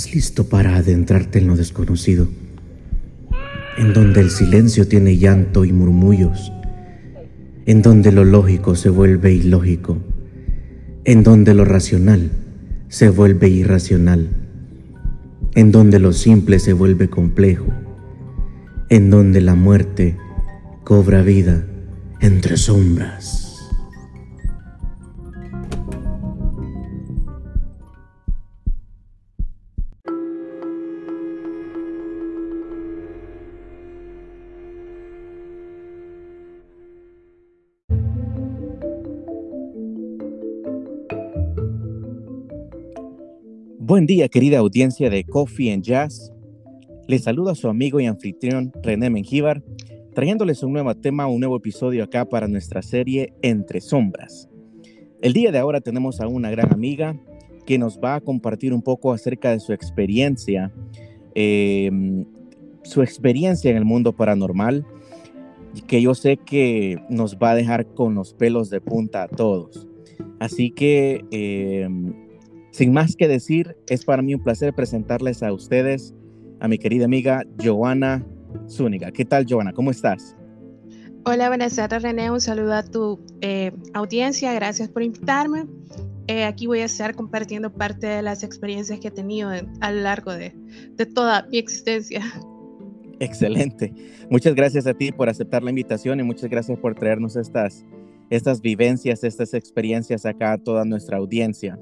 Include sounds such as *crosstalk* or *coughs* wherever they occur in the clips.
¿Estás listo para adentrarte en lo desconocido? En donde el silencio tiene llanto y murmullos, en donde lo lógico se vuelve ilógico, en donde lo racional se vuelve irracional, en donde lo simple se vuelve complejo, en donde la muerte cobra vida entre sombras. Buen día, querida audiencia de Coffee and Jazz. Les saluda su amigo y anfitrión René Mengíbar, trayéndoles un nuevo tema, un nuevo episodio acá para nuestra serie Entre Sombras. El día de ahora tenemos a una gran amiga que nos va a compartir un poco acerca de su experiencia, em, su experiencia en el mundo paranormal, que yo sé que nos va a dejar con los pelos de punta a todos. Así que em, sin más que decir, es para mí un placer presentarles a ustedes a mi querida amiga Joana Zúñiga. ¿Qué tal, Joana? ¿Cómo estás? Hola, buenas tardes, René. Un saludo a tu eh, audiencia. Gracias por invitarme. Eh, aquí voy a estar compartiendo parte de las experiencias que he tenido a lo largo de, de toda mi existencia. Excelente. Muchas gracias a ti por aceptar la invitación y muchas gracias por traernos estas, estas vivencias, estas experiencias acá a toda nuestra audiencia.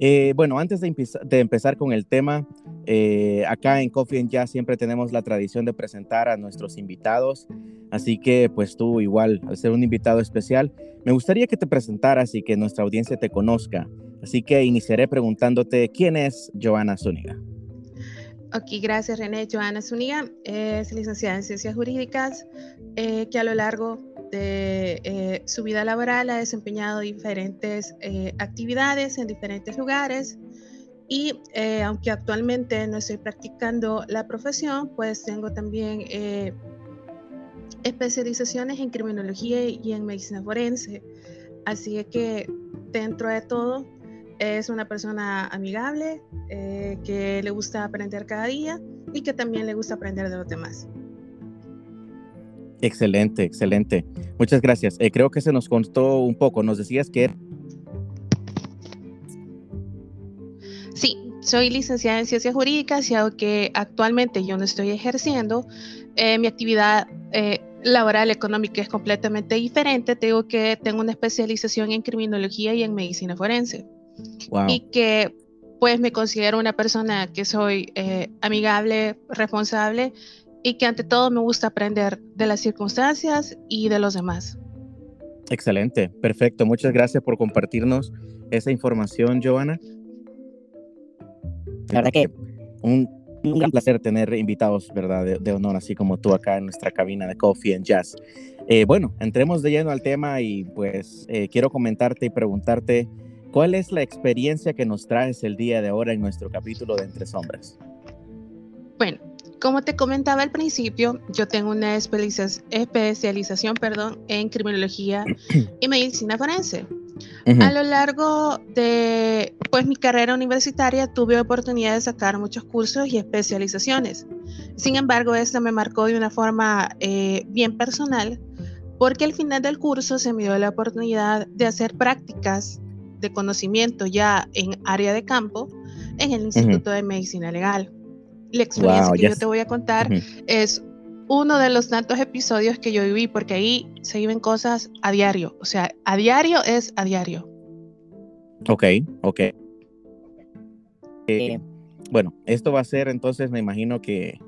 Eh, bueno, antes de, empezar con el tema, eh, acá en Coffee and Jazz siempre tenemos la tradición de presentar a nuestros invitados, así que pues tú igual, al ser un invitado especial, me gustaría que te presentaras y que nuestra audiencia te conozca. Así que iniciaré preguntándote quién es Joana Zúñiga. Ok, gracias René. Joana Zúñiga es licenciada en Ciencias Jurídicas, eh, que a lo largo eh, su vida laboral ha desempeñado diferentes eh, actividades en diferentes lugares y eh, aunque actualmente no estoy practicando la profesión, pues tengo también especializaciones en criminología y en medicina forense. Así que dentro de todo es una persona amigable, que le gusta aprender cada día y que también le gusta aprender de los demás. Excelente, excelente. Muchas gracias. Eh, creo que se nos contó un poco. Nos decías que... Sí, soy licenciada en Ciencias Jurídicas y aunque actualmente yo no estoy ejerciendo, eh, mi actividad eh, laboral económica es completamente diferente. Tengo que tengo una especialización en criminología y en medicina forense. Y que pues me considero una persona que soy amigable, responsable y que ante todo me gusta aprender de las circunstancias y de los demás. Excelente, perfecto. Muchas gracias por compartirnos esa información, Joana. La verdad que un, gran placer tener invitados, ¿verdad? De, honor, así como tú acá en nuestra cabina de Coffee and Jazz. Eh, bueno, entremos de lleno al tema y pues eh, quiero comentarte y preguntarte, ¿cuál es la experiencia que nos traes el día de ahora en nuestro capítulo de Entre Sombras? Bueno, como te comentaba al principio, yo tengo una especialización perdón, en criminología *clears throat* y medicina forense. A lo largo de pues, mi carrera universitaria tuve oportunidad de sacar muchos cursos y especializaciones. Sin embargo, esta me marcó de una forma eh, bien personal porque al final del curso se me dio la oportunidad de hacer prácticas de conocimiento ya en área de campo en el Instituto de Medicina Legal la experiencia que yo te voy a contar es uno de los tantos episodios que yo viví, porque ahí se viven cosas a diario. O sea, a diario es a diario. Ok, ok. Eh, bueno, esto va a ser entonces, me imagino que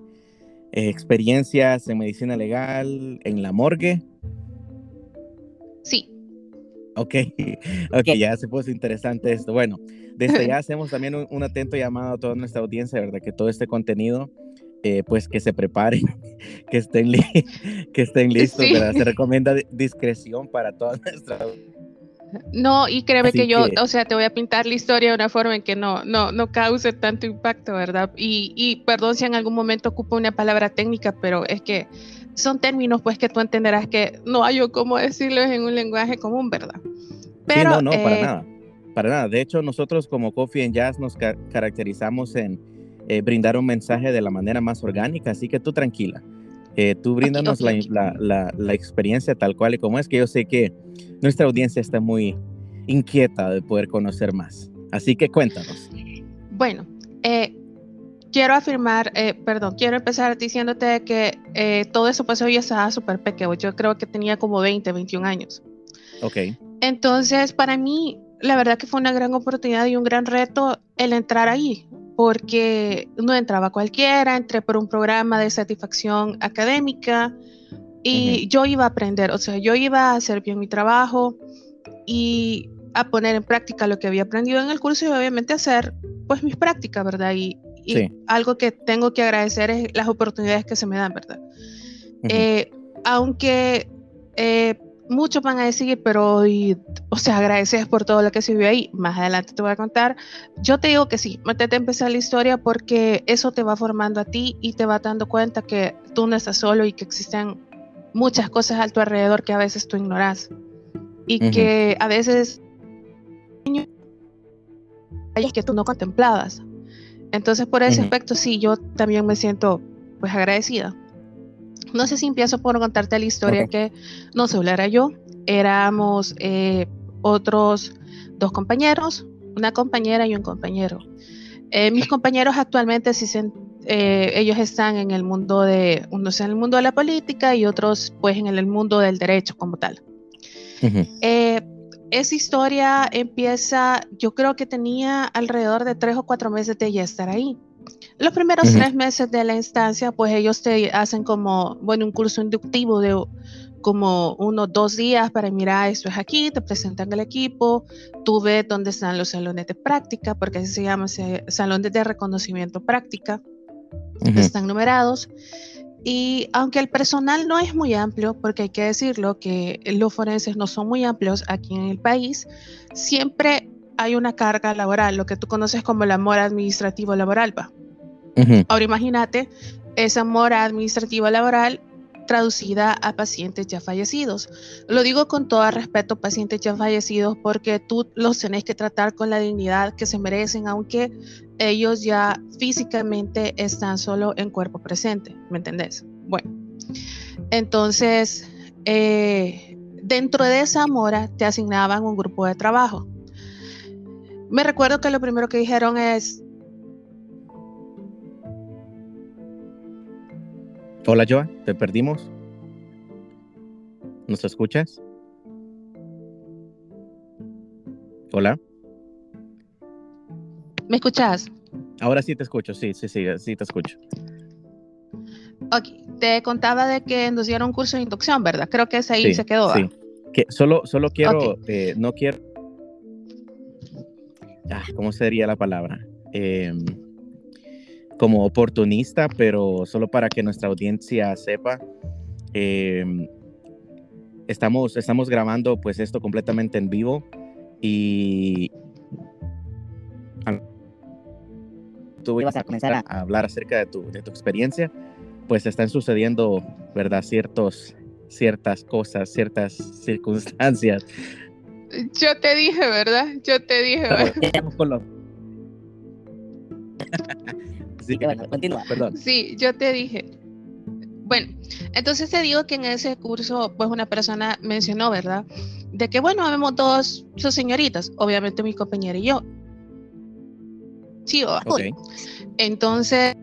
eh, experiencias en medicina legal, en la morgue. Sí. *laughs* Ok, ok, ya se puso interesante esto. Bueno, desde ya hacemos también un, atento llamado a toda nuestra audiencia, ¿verdad? Que todo este contenido, eh, pues que se preparen, *laughs* que estén, *laughs* que estén listos, ¿verdad? Se recomienda discreción para toda nuestra no, y créeme que yo, o sea, te voy a pintar la historia de una forma en que no, no, no cause tanto impacto, ¿verdad? Y, y perdón si en algún momento ocupo una palabra técnica, pero es que son términos pues que tú entenderás que no hay cómo decirlos en un lenguaje común, ¿verdad? Pero, no, no, para eh, nada para nada. De hecho, nosotros como Coffee and Jazz nos caracterizamos en eh, brindar un mensaje de la manera más orgánica, así que tú tranquila. Eh, tú bríndanos La, la, la, experiencia tal cual y como es, que yo sé que nuestra audiencia está muy inquieta de poder conocer más. Así que cuéntanos. Bueno, eh, quiero afirmar, eh, perdón, quiero empezar diciéndote que eh, todo eso pasó yo estaba súper pequeño. Yo creo que tenía como 20, 21 años. Ok. Entonces, para mí, la verdad que fue una gran oportunidad y un gran reto el entrar ahí, porque no entraba cualquiera, entré por un programa de satisfacción académica y yo iba a aprender, o sea, yo iba a hacer bien mi trabajo y a poner en práctica lo que había aprendido en el curso y obviamente hacer pues mis prácticas, ¿verdad? Y, algo que tengo que agradecer es las oportunidades que se me dan, ¿verdad? Eh, aunque eh, muchos van a decir, pero, o sea, agradeces por todo lo que se vivió ahí. Más adelante te voy a contar. Yo te digo que sí, métete a empezar la historia porque eso te va formando a ti y te va dando cuenta que tú no estás solo y que existen muchas cosas a tu alrededor que a veces tú ignoras. Y que a veces hay que tú no contemplabas. Entonces, por ese aspecto, sí, yo también me siento pues agradecida. No sé si empiezo por contarte la historia que no solo era yo, éramos eh, otros dos compañeros, una compañera y un compañero. Eh, mis compañeros actualmente sí eh, ellos están en el mundo de, unos en el mundo de la política y otros pues en el mundo del derecho como tal. Esa historia empieza, yo creo que tenía alrededor de tres o cuatro meses de ya estar ahí. Los primeros tres meses de la instancia, pues ellos te hacen como, bueno, un curso inductivo de como unos dos días para mirar esto es aquí, te presentan el equipo, tú ves dónde están los salones de práctica, porque así se llama, salones de reconocimiento práctica, están numerados. Y aunque el personal no es muy amplio, porque hay que decirlo que los forenses no son muy amplios aquí en el país, siempre hay una carga laboral, lo que tú conoces como el amor administrativo laboral. ¿va? Ahora imagínate esa mora administrativa laboral traducida a pacientes ya fallecidos. Lo digo con todo respeto, pacientes ya fallecidos, porque tú los tenés que tratar con la dignidad que se merecen, aunque ellos ya físicamente están solo en cuerpo presente, ¿me entendés? Bueno, entonces, eh, dentro de esa mora te asignaban un grupo de trabajo. Me recuerdo que lo primero que dijeron es, Hola Joa, te perdimos. ¿Nos escuchas? Hola. ¿Me escuchas? Ahora sí te escucho, sí, sí, sí, sí te escucho. Ok, te contaba de que nos dieron un curso de inducción, ¿verdad? Creo que ese ahí se quedó. Sí, que solo, solo quiero, eh, no quiero, ah, ¿cómo sería la palabra? Eh, como oportunista, pero solo para que nuestra audiencia sepa. Em, estamos, estamos grabando pues esto completamente en vivo y tú ibas a comenzar a hablar acerca de tu, de tu experiencia, pues están sucediendo, ¿verdad? Ciertos, ciertas cosas, ciertas circunstancias. Yo te dije, ¿verdad? Yo te dije, ¿verdad? *laughs* Sí, continúa, perdón. Sí, yo te dije. Bueno, entonces te digo que en ese curso, pues una persona mencionó, ¿verdad? De que, bueno, vemos dos sus señoritas, obviamente mi compañera y yo. Sí, o okay. Entonces,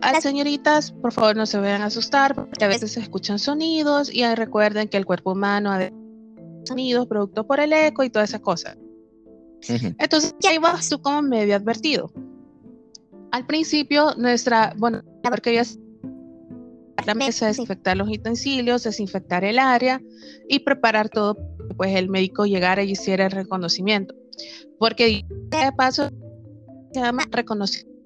a las señoritas, por favor, no se vayan a asustar, porque a veces se escuchan sonidos y recuerden que el cuerpo humano ha de sonidos producto por el eco y todas esas cosas. Entonces, ahí vas tú como medio advertido al principio nuestra, bueno, porque ya la mesa, desinfectar los utensilios, desinfectar el área y preparar todo, pues el médico llegara y hiciera el reconocimiento. Porque de paso se llama reconocimiento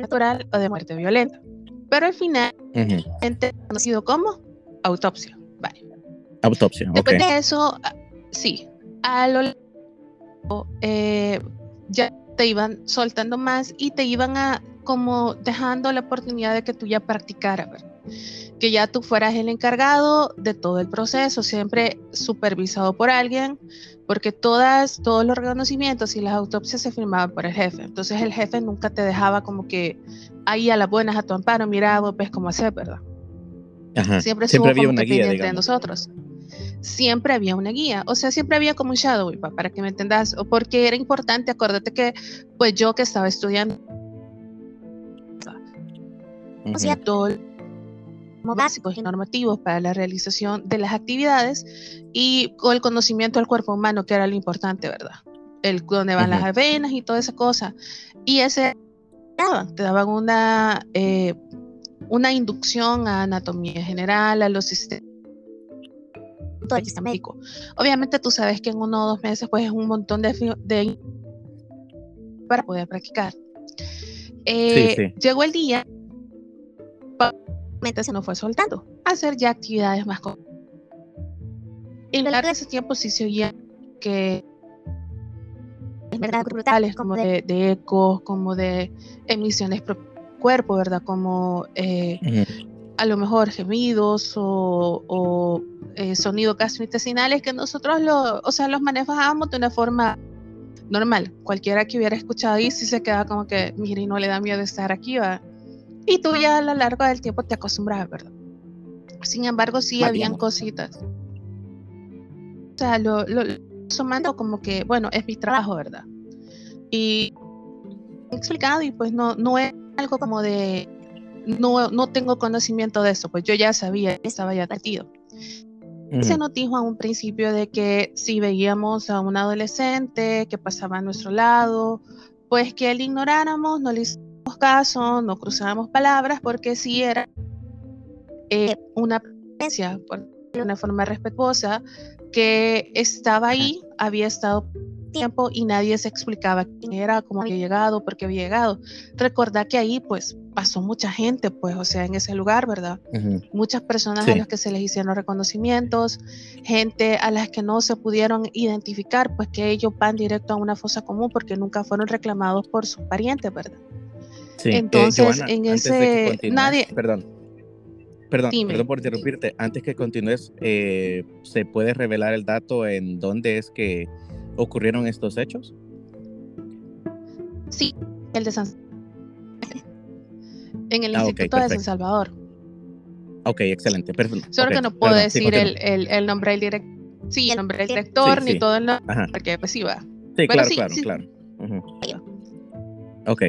natural o de muerte violenta. Pero al final, uh conocido como autopsia. Vale. Autopsia, Después de eso, ah, sí, a lo largo, eh, ya te iban soltando más y te iban a como dejando la oportunidad de que tú ya practicaras. Que ya tú fueras el encargado de todo el proceso, siempre supervisado por alguien, porque todas, todos los reconocimientos y las autopsias se firmaban por el jefe. Entonces el jefe nunca te dejaba como que ahí a las buenas a tu amparo, mira, vos ves cómo hacer, ¿verdad? Siempre, siempre había una guía de nosotros. Siempre había una guía, o sea, siempre había como un shadow, para que me entendas, o porque era importante, acuérdate que, pues yo que estaba estudiando, o sea, todo básicos y normativos para la realización de las actividades y con el conocimiento del cuerpo humano, que era lo importante, ¿verdad? El dónde van las avenas y toda esa cosa. Y ese te daban una, eh, una inducción a anatomía general, a los sistemas médico. Obviamente tú sabes que en uno o dos meses pues es un montón de, de para poder practicar. Eh, llegó el día se nos fue soltando a hacer ya actividades más en largo de ese tiempo sí se oía que es verdad brutales como de, de ecos como de emisiones por cuerpo verdad como eh, a lo mejor gemidos o, o eh, sonidos gastrointestinales que nosotros lo, o sea, los manejábamos de una forma normal. Cualquiera que hubiera escuchado ahí sí se queda como que, mire, no le da miedo estar aquí, ¿va? Y tú ya a lo largo del tiempo te acostumbras, ¿verdad? Sin embargo, sí habían cositas. O sea, lo, lo, sumando como que, bueno, es mi trabajo, ¿verdad? Y explicado y pues no, no es algo como de, no, no tengo conocimiento de eso, pues yo ya sabía, estaba ya metido. Se nos dijo a un principio de que si veíamos a un adolescente que pasaba a nuestro lado, pues que le ignoráramos, no le caso, no cruzábamos palabras porque si era eh, una presencia, de una forma respetuosa, que estaba ahí, había estado tiempo y nadie se explicaba quién era, cómo había llegado, por qué había llegado. Recordá que ahí pues pasó mucha gente, pues, o sea, en ese lugar, ¿verdad? Muchas personas a las que se les hicieron reconocimientos, gente a las que no se pudieron identificar, pues que ellos van directo a una fosa común porque nunca fueron reclamados por sus parientes, ¿verdad? Eh, Entonces, en ese nadie. Perdón. Perdón, perdón por interrumpirte. Antes que continúes, eh, ¿se puede revelar el dato en dónde es que ocurrieron estos hechos? Sí, el de San en el ah, Instituto de San Salvador. Ok, excelente. Solo que no puedo decir el, el, el, nombre del director. Sí, el nombre del director, ni todo el nombre, porque pues sí va. Sí, claro, claro, claro. Ok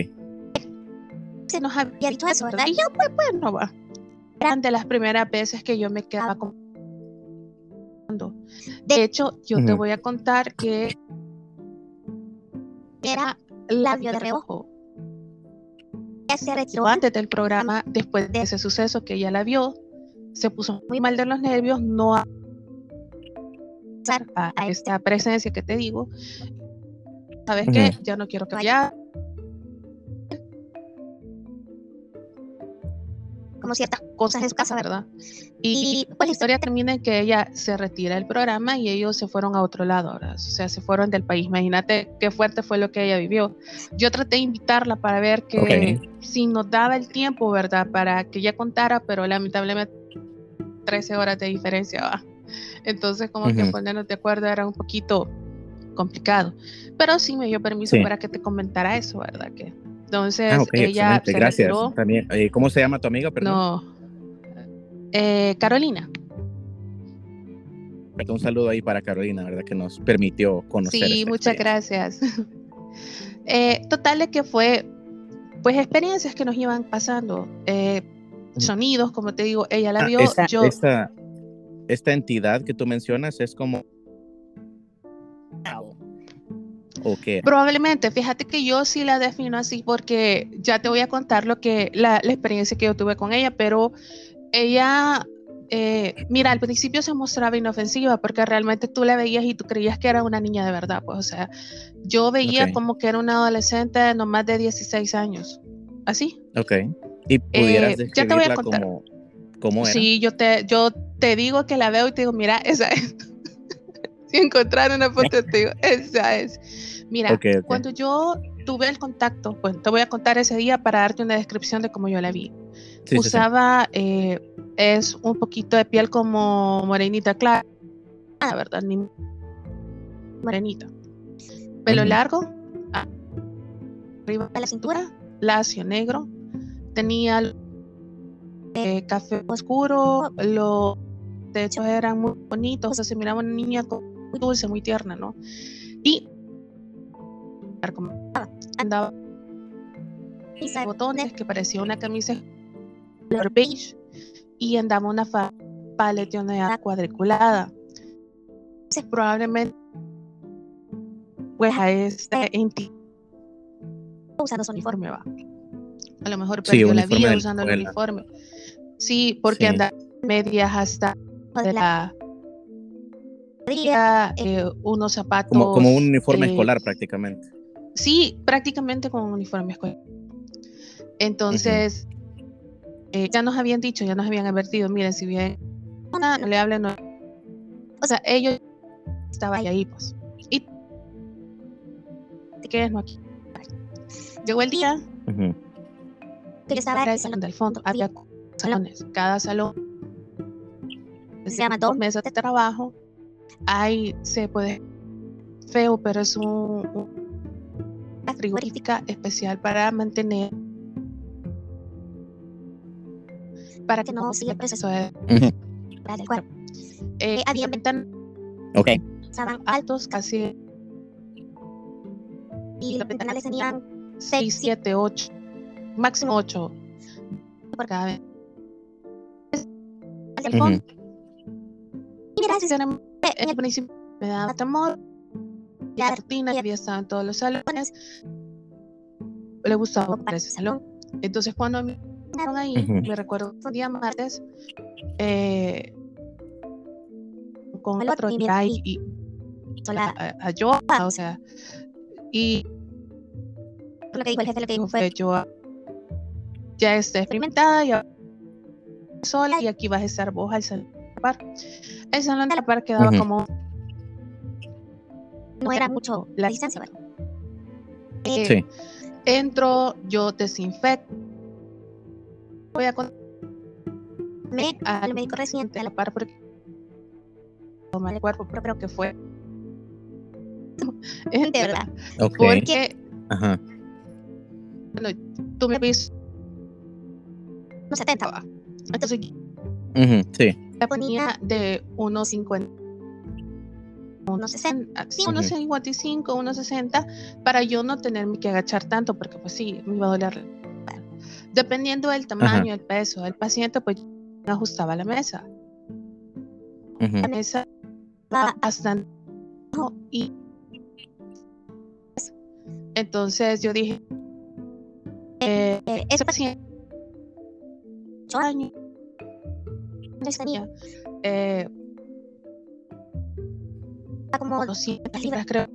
se nos había dicho eso, ¿verdad? Y yo, pues, pues, no va. Eran de las primeras veces que yo me quedaba con... De hecho, yo te voy a contar que era labio de reojo. Se retiró antes del programa, después de ese suceso que ella la vio, se puso muy mal de los nervios, no a, a esta presencia que te digo. ¿Sabes qué? Ya no quiero que vaya como ciertas cosas en su casa, ¿verdad? Y pues la historia termina en que ella se retira del programa y ellos se fueron a otro lado, ¿verdad? O sea, se fueron del país. Imagínate qué fuerte fue lo que ella vivió. Yo traté de invitarla para ver que si nos daba el tiempo, ¿verdad? Para que ella contara, pero lamentablemente 13 horas de diferencia, ¿va? Entonces, como que ponernos de acuerdo era un poquito complicado. Pero sí me dio permiso para que te comentara eso, ¿verdad? Que entonces ah, ella se Gracias. También, eh, ¿Cómo se llama tu amiga? Perdón? No. Eh, Carolina. Un saludo ahí para Carolina, ¿verdad? Que nos permitió conocer. Sí, muchas gracias. *laughs* eh, total de que fue, pues experiencias que nos iban pasando, eh, sonidos, como te digo, ella la ah, vio. yo... esta entidad que tú mencionas es como Probablemente, fíjate que yo sí la defino así porque ya te voy a contar lo que la, experiencia que yo tuve con ella, pero ella, eh, mira, al principio se mostraba inofensiva porque realmente tú la veías y tú creías que era una niña de verdad, pues, o sea, yo veía como que era una adolescente de no más de 16 años, así. Ok. ¿Y pudieras eh, ya te voy a contar. Como, era? Sí, yo te, yo te digo que la veo y te digo, mira, esa es. *laughs* si encontrar una foto, *laughs* te digo, esa es. Mira, cuando yo tuve el contacto, pues te voy a contar ese día para darte una descripción de cómo yo la vi. Usaba, eh, es un poquito de piel como morenita clara, la verdad, ni morenita. Pelo largo, arriba de la cintura, lacio negro, tenía eh, café oscuro, los techos eran muy bonitos, o se miraba una niña muy dulce, muy tierna, ¿no? Y andaba camisa de botones que parecía una camisa color beige y andaba una paleteonera cuadriculada. Entonces, probablemente pues a este usando su uniforme va. A lo mejor perdió la vida usando el uniforme. Sí, porque anda medias hasta de la eh, unos zapatos como, un uniforme eh, escolar prácticamente Sí, prácticamente con un uniforme escolar. Entonces, eh, ya nos habían dicho, ya nos habían advertido, miren, si bien no le hablen, no. O sea, ellos estaban ahí, pues. Y te quedas no aquí. Llegó el día. Uh -huh. estaba el salón del fondo. Había salones. Cada salón se llama dos mesas de trabajo. Ahí se puede feo, pero es un frigorífica especial para mantener para que no siga el proceso de del cuerpo. Eh, había ventanas okay. estaban altos casi y los ventanales tenían 6, 7, 8 máximo 8 por cada vez. El fondo y gracias en el principio me daba temor la rutina ya había estado en todos los salones. Le gustaba para ese salón. Entonces, cuando me ahí, me recuerdo un día martes, eh, con el otro día y, y a, a, yo, o sea, y lo que dijo el jefe, lo que dijo fue, yo ya está experimentada, ya sola, y aquí vas a estar vos al salón de la par. El salón de la par quedaba como no era mucho la distancia, ¿verdad? Eh, sí. Entro, yo desinfecto. Voy a me al médico reciente a la par porque tomar el cuerpo propio que fue *laughs* de verdad okay. porque Ajá. bueno tú me viste no 70 entonces uh -huh, sí la ponía de unos 50 1,60. Sí, 1,55, 1,60 para yo no tenerme que agachar tanto porque pues sí, me iba a doler. Dependiendo del tamaño, el peso del paciente, pues yo ajustaba la mesa. La mesa bastante y entonces yo dije, eh, eh ese paciente como 200 libras, creo.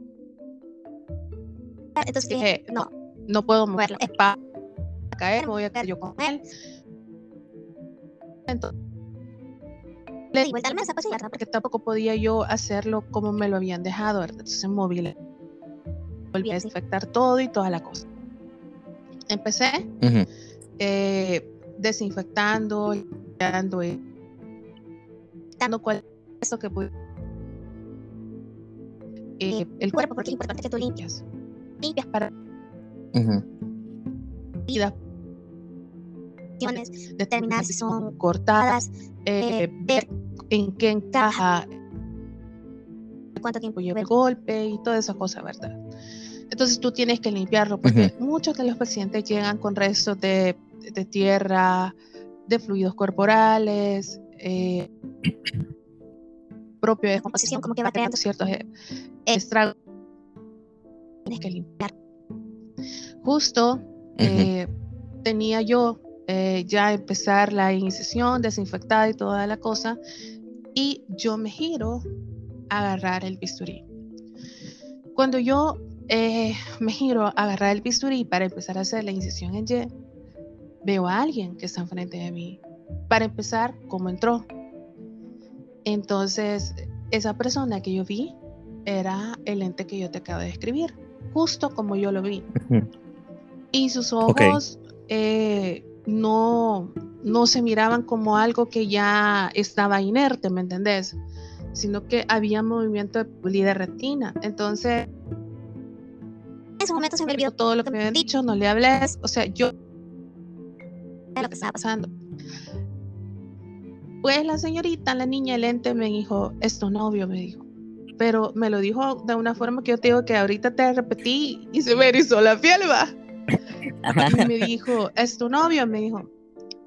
Entonces dije, no, no puedo moverlo. Es para caer, me voy a caer yo con él. Entonces, le di vuelta al mesa, pues, ¿verdad? Porque tampoco podía yo hacerlo como me lo habían dejado, ¿verdad? Entonces, móvil. Volví a desinfectar todo y toda la cosa. Empecé eh, desinfectando, dando y dando cuál es que pude eh, el cuerpo, porque es importante que tú limpias. Limpias para uh vida determinar si son cortadas, eh, ver en qué encaja, cuánto tiempo lleva el golpe y toda esa cosa, ¿verdad? Entonces tú tienes que limpiarlo porque muchos de los pacientes llegan con restos de, de tierra, de fluidos corporales, eh, *coughs* propio de descomposición, como que va creando ciertos eh, estragos. Tienes que limpiar. Justo eh, tenía yo eh, ya empezar la incisión desinfectada y toda la cosa, y yo me giro a agarrar el bisturí. Cuando yo me giro a agarrar el bisturí para empezar a hacer la incisión en Y, veo a alguien que está enfrente de mí. Para empezar, ¿cómo entró? Entonces, esa persona que yo vi era el ente que yo te acabo de describir. justo como yo lo vi. Y sus ojos eh, no, no se miraban como algo que ya estaba inerte, ¿me entendés? Sino que había movimiento de, de retina. Entonces, en ese momento se me olvidó todo lo que me habían dicho, no le hables, o sea, yo lo que estaba pasando. Pues la señorita, la niña el lente me dijo, es tu novio, me dijo. Pero me lo dijo de una forma que yo te digo que ahorita te repetí y se me erizó la piel, va. Y me dijo, es tu novio, me dijo.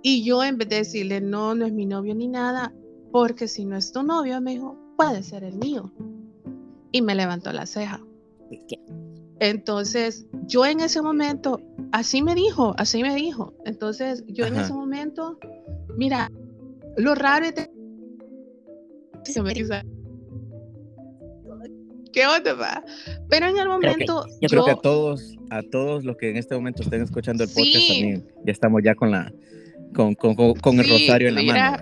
Y yo en vez de decirle, no, no es mi novio ni nada, porque si no es tu novio, me dijo, puede ser el mío. Y me levantó la ceja. Entonces, yo en ese momento, así me dijo, así me dijo. Entonces, yo en ese momento, mira, lo raro es... ¿Qué onda, va? Pero en el momento. yo, creo que a todos, a todos los que en este momento estén escuchando el podcast también, ya estamos ya con la con, con, con, el rosario en la mano.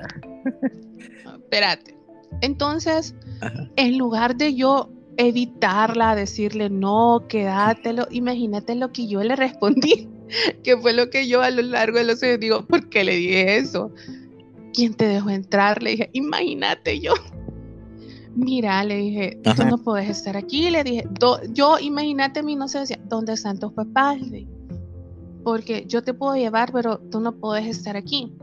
*laughs* Espérate. Entonces, en lugar de yo evitarla, decirle no, quédatelo, imagínate lo que yo le respondí, *laughs* que fue lo que yo a lo largo de los años digo, ¿por qué le dije eso? ¿Quién te dejó entrar? Le dije, imagínate yo mira, le dije, tú no puedes estar aquí. Le dije, yo, imagínate mí, no sé, decía, ¿dónde están tus papás? porque yo te puedo llevar, pero tú no puedes estar aquí.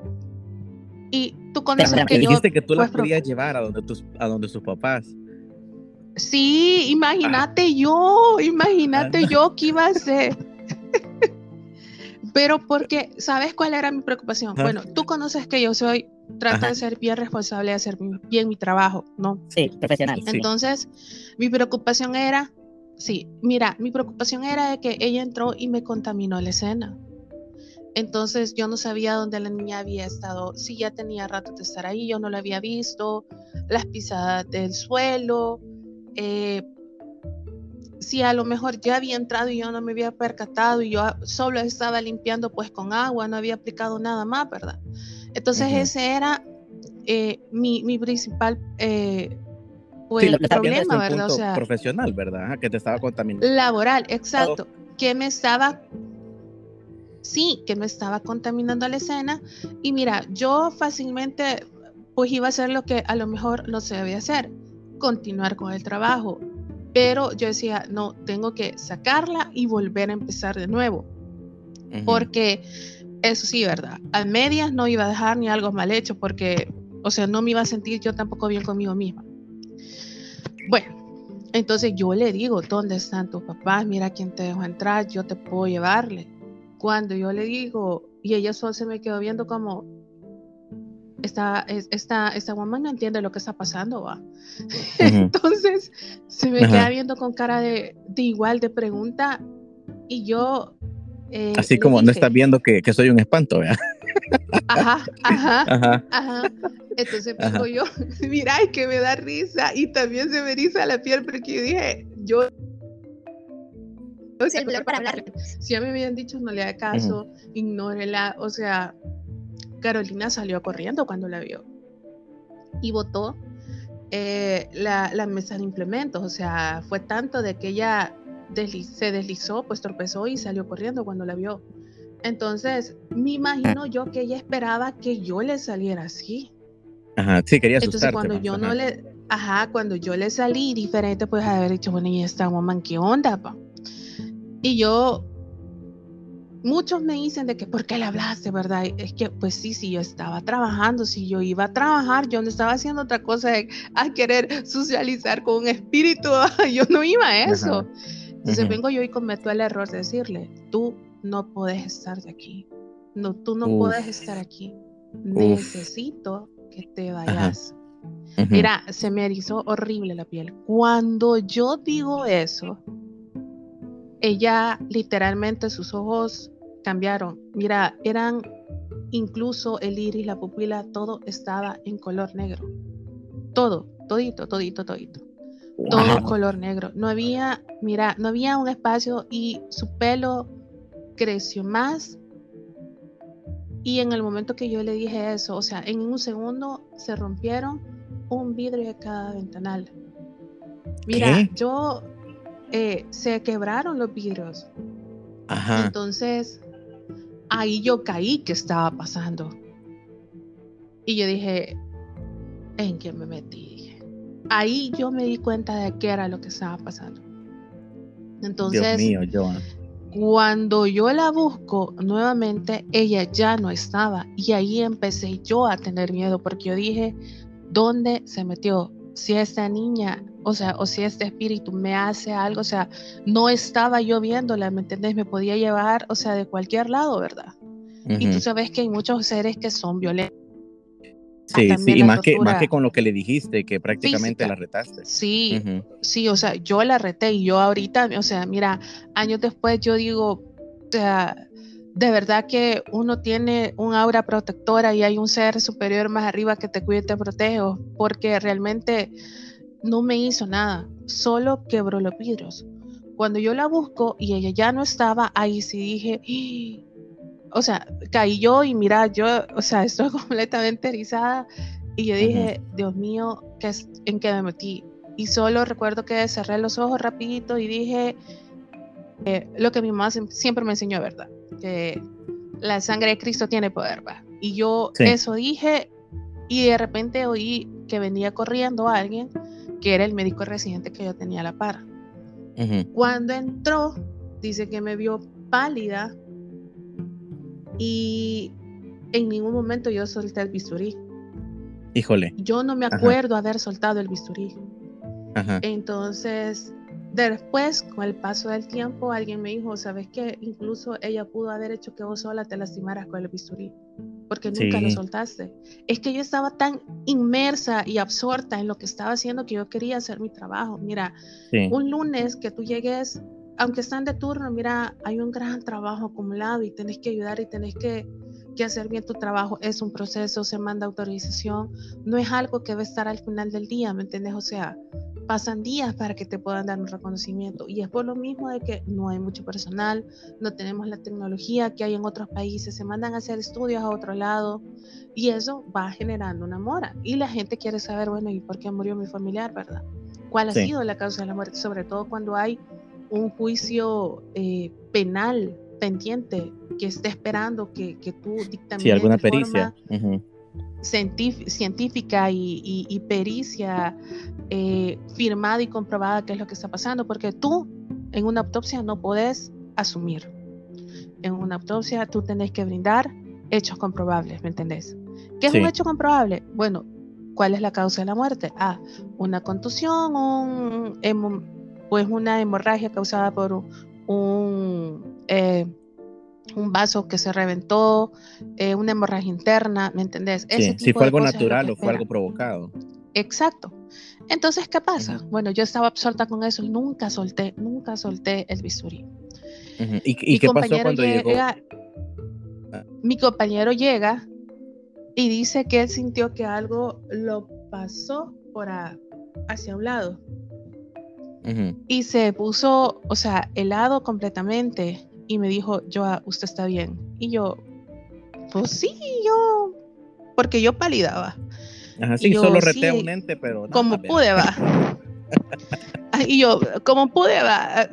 Y tú conoces que yo... Dijiste que tú la podías llevar a donde, tus, a donde sus papás. Sí, imagínate yo, imagínate yo qué iba a *laughs* hacer. pero porque, ¿sabes cuál era mi preocupación? Bueno, tú conoces que yo soy trato de ser bien responsable, de hacer bien mi trabajo, ¿no? Sí, profesional. Entonces, mi preocupación era, sí, mira, mi preocupación era de que ella entró y me contaminó la escena. Entonces yo no sabía dónde la niña había estado, si ya tenía rato de estar ahí, yo no la había visto, las pisadas del suelo, eh, si a lo mejor ya había entrado y yo no me había percatado y yo solo estaba limpiando pues con agua, no había aplicado nada más, ¿verdad? Entonces ese era eh, mi, mi, principal eh, pues, problema, ¿verdad? O sea, profesional, ¿verdad? Que te estaba contaminando. Laboral, exacto. Que me estaba, sí, que me estaba contaminando la escena. Y mira, yo fácilmente pues iba a hacer lo que a lo mejor no se debía hacer, continuar con el trabajo. Pero yo decía, no, tengo que sacarla y volver a empezar de nuevo. Porque eso sí, ¿verdad? A medias no iba a dejar ni algo mal hecho porque, o sea, no me iba a sentir yo tampoco bien conmigo misma. Bueno, entonces yo le digo, ¿dónde están tus papás? Mira quién te dejó entrar, yo te puedo llevarle. Cuando yo le digo, y ella solo se me quedó viendo como, esta, esta, esta woman no entiende lo que está pasando, va. *laughs* Entonces se me queda viendo con cara de, de igual de pregunta y yo eh, Así como no estás viendo que, que, soy un espanto, ¿verdad? Ajá, ajá, *laughs* ajá, Entonces vengo yo, *laughs* mira, es que me da risa. Y también se me eriza la piel porque yo dije, yo... O sea, para hablar. Si a mí me habían dicho no le haga caso, ignórela, o sea, Carolina salió corriendo cuando la vio. Y votó eh, la, la mesa de implementos, o sea, fue tanto de que ella se deslizó, pues tropezó y salió corriendo cuando la vio. Entonces, me imagino yo que ella esperaba que yo le saliera así. Ajá, sí, quería Entonces, cuando yo no le, ajá, cuando yo le salí diferente, pues haber dicho, bueno, y esta woman, ¿qué onda, pa? Y yo, muchos me dicen de que, ¿por qué le hablaste, verdad? Es que, pues sí, si yo estaba trabajando, si yo iba a trabajar, yo no estaba haciendo otra cosa de, a querer socializar con un espíritu, *laughs* yo no iba a eso. Entonces vengo yo y cometo el error de decirle, tú no puedes estar de aquí. No, tú no puedes estar aquí. Necesito que te vayas. Mira, se me erizó horrible la piel. Cuando yo digo eso, ella literalmente sus ojos cambiaron. Mira, eran incluso el iris, la pupila, todo estaba en color negro. Todo, todito, todito, todito todo color negro. No había, mira, no había un espacio y su pelo creció más. Y en el momento que yo le dije eso, o sea, en un segundo se rompieron un vidrio de cada ventanal. Mira, yo, eh, se quebraron los vidrios. Ajá. Entonces, ahí yo caí que estaba pasando. Y yo dije, ¿en qué me metí? Ahí yo me di cuenta de qué era lo que estaba pasando. Entonces, Dios mío, cuando yo la busco nuevamente, ella ya no estaba. Y ahí empecé yo a tener miedo porque yo dije, ¿dónde se metió? Si esta niña, o sea, o si este espíritu me hace algo, o sea, no estaba yo viéndola, ¿me entendés? Me podía llevar, o sea, de cualquier lado, ¿verdad? Y tú sabes que hay muchos seres que son violentos Sí, sí, y más que, más que con lo que le dijiste, que prácticamente la retaste. Sí, sí, o sea, yo la reté y yo ahorita, o sea, mira, años después yo digo, o sea, de verdad que uno tiene un aura protectora y hay un ser superior más arriba que te cuide y te protege, porque realmente no me hizo nada, solo quebró los vidrios. Cuando yo la busco y ella ya no estaba, ahí sí dije, o sea, caí yo y mira, yo, o sea, *laughs* estoy completamente erizada y yo dije, Dios mío, ¿qué ¿en qué me metí? Y solo recuerdo que cerré los ojos rapidito y dije eh, lo que mi mamá siempre me enseñó, ¿verdad? Que la sangre de Cristo tiene poder, ¿va? Y yo eso dije y de repente oí que venía corriendo alguien que era el médico residente que yo tenía a la par. Cuando entró, dice que me vio pálida, y en ningún momento yo solté el bisturí. Híjole. Yo no me acuerdo haber soltado el bisturí. Ajá. Entonces, después, con el paso del tiempo, alguien me dijo, ¿sabes qué? Incluso ella pudo haber hecho que vos sola te lastimaras con el bisturí, porque nunca lo soltaste. Es que yo estaba tan inmersa y absorta en lo que estaba haciendo que yo quería hacer mi trabajo. Mira, un lunes que tú llegues aunque están de turno, mira, hay un gran trabajo acumulado y tenés que ayudar y tenés que, hacer bien tu trabajo. Es un proceso, se manda autorización, no es algo que va a estar al final del día, ¿me entiendes? O sea, pasan días para que te puedan dar un reconocimiento y es por lo mismo de que no hay mucho personal, no tenemos la tecnología que hay en otros países, se mandan a hacer estudios a otro lado y eso va generando una mora y la gente quiere saber, bueno, ¿y por qué murió mi familiar, verdad? ¿Cuál ha sido la causa de la muerte? Sobre todo cuando hay un juicio eh, penal pendiente que esté esperando que, que tú dictamines. Sí, alguna pericia. científica y, pericia eh, firmada y comprobada qué es lo que está pasando, porque tú en una autopsia no puedes asumir. En una autopsia tú tenés que brindar hechos comprobables, ¿me entendés? ¿Qué es un hecho comprobable? Bueno, ¿cuál es la causa de la muerte? Ah, una contusión, un, pues una hemorragia causada por un, eh, un vaso que se reventó, eh, una hemorragia interna, ¿me entendés? si fue algo natural o fue algo provocado. Exacto. Entonces, ¿qué pasa? Bueno, yo estaba absorta con eso y nunca solté, nunca solté el bisturí. ¿Y, qué pasó cuando llegó? Ah. Mi compañero llega y dice que él sintió que algo lo pasó por hacia un lado. Y se puso, o sea, helado completamente y me dijo, Joa, usted está bien. Y yo, pues sí, yo, porque yo palidaba. Ajá, sí, solo reté un ente, pero... como pude, va. *laughs* y yo, como pude, va.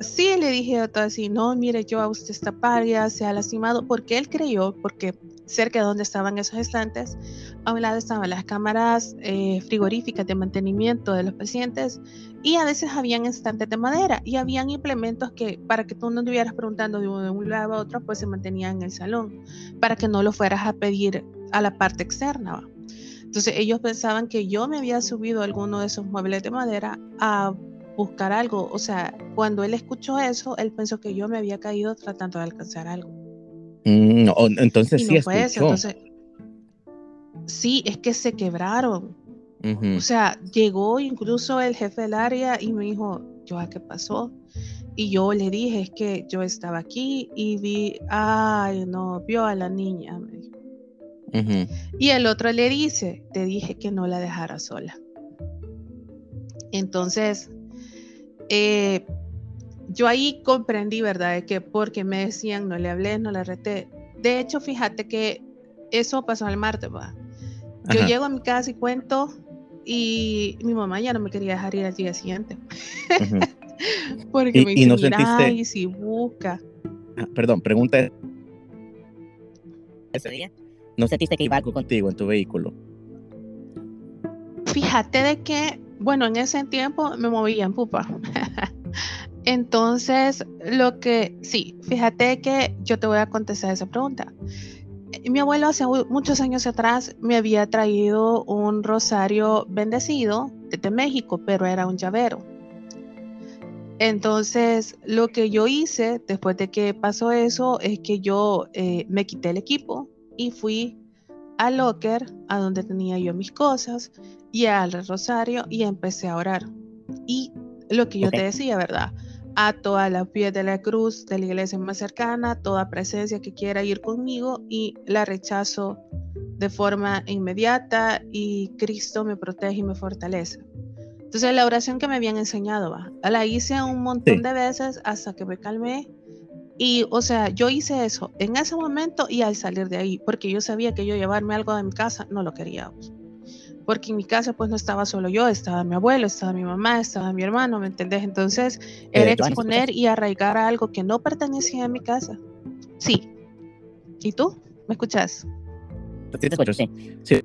Sí, le dije todo así, no, mire, Joa, usted está pálida, se ha lastimado, porque él creyó, porque cerca de donde estaban esos estantes, a un lado estaban las cámaras eh, frigoríficas de mantenimiento de los pacientes y a veces habían estantes de madera y habían implementos que para que tú no estuvieras preguntando de un, lado a otro, pues se mantenían en el salón, para que no lo fueras a pedir a la parte externa. Entonces ellos pensaban que yo me había subido a alguno de esos muebles de madera a buscar algo. O sea, cuando él escuchó eso, él pensó que yo me había caído tratando de alcanzar algo. Mm, entonces sí escuchó. sí, es que se quebraron. O sea, llegó incluso el jefe del área y me dijo, Joa, ¿qué pasó? Y yo le dije, es que yo estaba aquí y vi, ay, no, vio a la niña, me dijo. Y el otro le dice, te dije que no la dejara sola. Entonces, eh, yo ahí comprendí, ¿verdad? De que porque me decían, no le hablé, no le reté. De hecho, fíjate que eso pasó el martes, ¿va? Yo llego a mi casa y cuento y mi mamá ya no me quería dejar ir al día siguiente. *laughs* Porque me dice, no mira, y si busca. Ah, perdón, pregunta. ¿Ese día? ¿No sentiste que iba algo contigo en tu vehículo? Fíjate de que, bueno, en ese tiempo me movía en pupa. *laughs* Entonces, lo que, sí, fíjate que yo te voy a contestar esa pregunta. Mi abuelo hace muchos años atrás me había traído un rosario bendecido desde México, pero era un llavero. Entonces, lo que yo hice después de que pasó eso es que yo eh, me quité el equipo y fui al locker, a donde tenía yo mis cosas, y al rosario y empecé a orar. Y lo que yo te decía, ¿verdad? Ato a la pies de la cruz de la iglesia más cercana, toda presencia que quiera ir conmigo y la rechazo de forma inmediata y Cristo me protege y me fortalece. Entonces la oración que me habían enseñado, va, la hice un montón de veces hasta que me calmé y, o sea, yo hice eso en ese momento y al salir de ahí, porque yo sabía que yo llevarme algo de mi casa no lo quería porque en mi casa pues no estaba solo yo, estaba mi abuelo, estaba mi mamá, estaba mi hermano, ¿me entendés? Entonces era exponer y arraigar a algo que no pertenecía a mi casa. Sí. ¿Y tú? ¿Me escuchas? Sí, te escucho, sí. sí.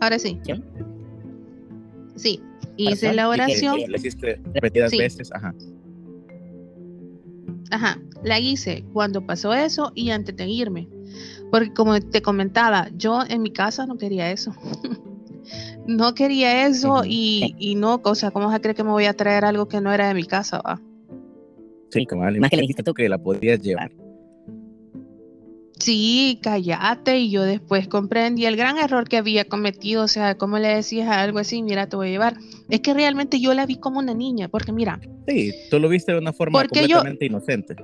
Ahora sí. Sí. Hice la oración. La hiciste repetidas veces, ajá. Ajá, la hice cuando pasó eso y antes de irme. Porque como te comentaba, yo en mi casa no quería eso. *laughs* no quería eso y, y, no, o sea, ¿cómo se cree que me voy a traer algo que no era de mi casa? Va? Sí, como Más que le dijiste tú que la podías llevar. Sí, cállate. Y yo después comprendí el gran error que había cometido. O sea, como le decías algo así, mira, te voy a llevar. Es que realmente yo la vi como una niña, porque mira. Sí, tú lo viste de una forma completamente inocente.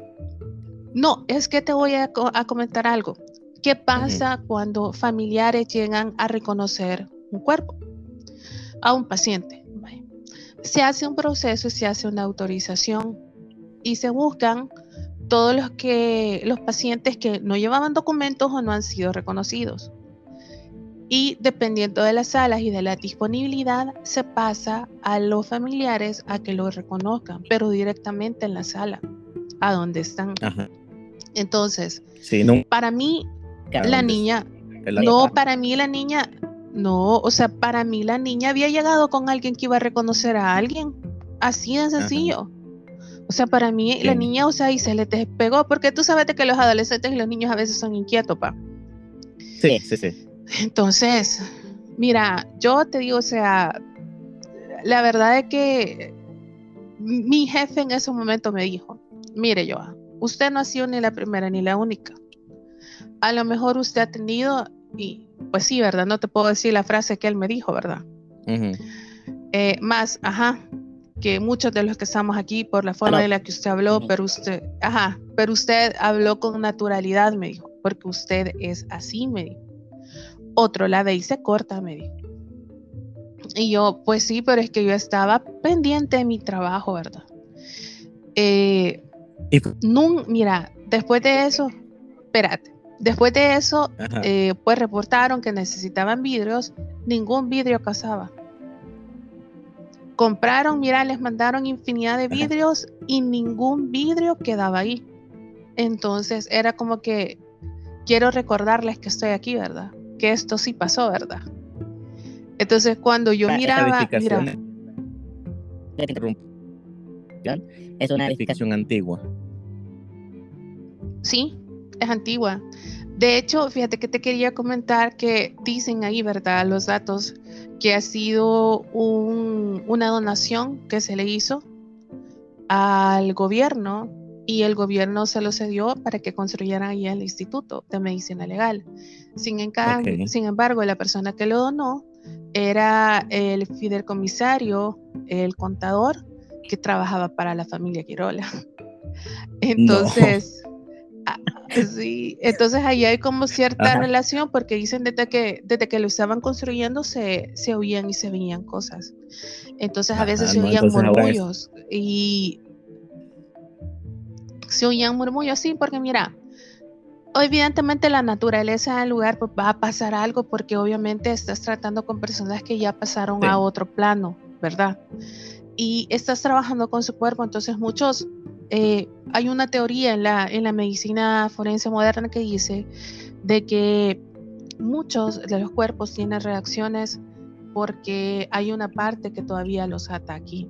No, es que te voy a, a comentar algo. ¿Qué pasa cuando familiares llegan a reconocer un cuerpo a un paciente? Se hace un proceso, se hace una autorización y se buscan todos los que los pacientes que no llevaban documentos o no han sido reconocidos. Y dependiendo de las salas y de la disponibilidad, se pasa a los familiares a que lo reconozcan, pero directamente en la sala, a donde están. Entonces, para mí la niña, no, para mí la niña, no, o sea, para mí la niña había llegado con alguien que iba a reconocer a alguien, así de sencillo. O sea, para mí la niña, o sea, y se le despegó, porque tú sabes que los adolescentes y los niños a veces son inquietos, pa. Sí, sí, sí. Entonces, mira, yo te digo, o sea, la verdad es que mi jefe en ese momento me dijo, mire, yo, usted no ha sido ni la primera ni la única a lo mejor usted ha tenido, y pues sí, ¿verdad? No te puedo decir la frase que él me dijo, ¿verdad? Eh, más, ajá, que muchos de los que estamos aquí por la forma de la que usted habló, pero usted, ajá, pero usted habló con naturalidad, me dijo, porque usted es así, me dijo. Otro la ve y se corta, me dijo. Y yo, pues sí, pero es que yo estaba pendiente de mi trabajo, ¿verdad? Eh, mira, después de eso, espérate, Después de eso, eh, pues reportaron que necesitaban vidrios, ningún vidrio casaba. Compraron, mira, les mandaron infinidad de vidrios y ningún vidrio quedaba ahí. Entonces era como que quiero recordarles que estoy aquí, ¿verdad? Que esto sí pasó, ¿verdad? Entonces cuando yo miraba, mira, es una edificación antigua. Sí, es antigua. De hecho, fíjate que te quería comentar que dicen ahí, ¿verdad? Los datos que ha sido una donación que se le hizo al gobierno y el gobierno se lo cedió para que construyeran ahí el Instituto de Medicina Legal. Sin, sin embargo, la persona que lo donó era el fideicomisario, el contador que trabajaba para la familia Quirola. *laughs* Entonces, Sí, entonces ahí hay como cierta relación porque dicen desde que, desde que lo estaban construyendo se, se oían y se veían cosas. Entonces a veces se oían murmullos y se oían murmullos, sí, porque mira, evidentemente la naturaleza del lugar pues, va a pasar algo porque obviamente estás tratando con personas que ya pasaron a otro plano, ¿verdad? y estás trabajando con su cuerpo, entonces muchos, eh, hay una teoría en la, en la medicina forense moderna que dice de que muchos de los cuerpos tienen reacciones porque hay una parte que todavía los ata aquí.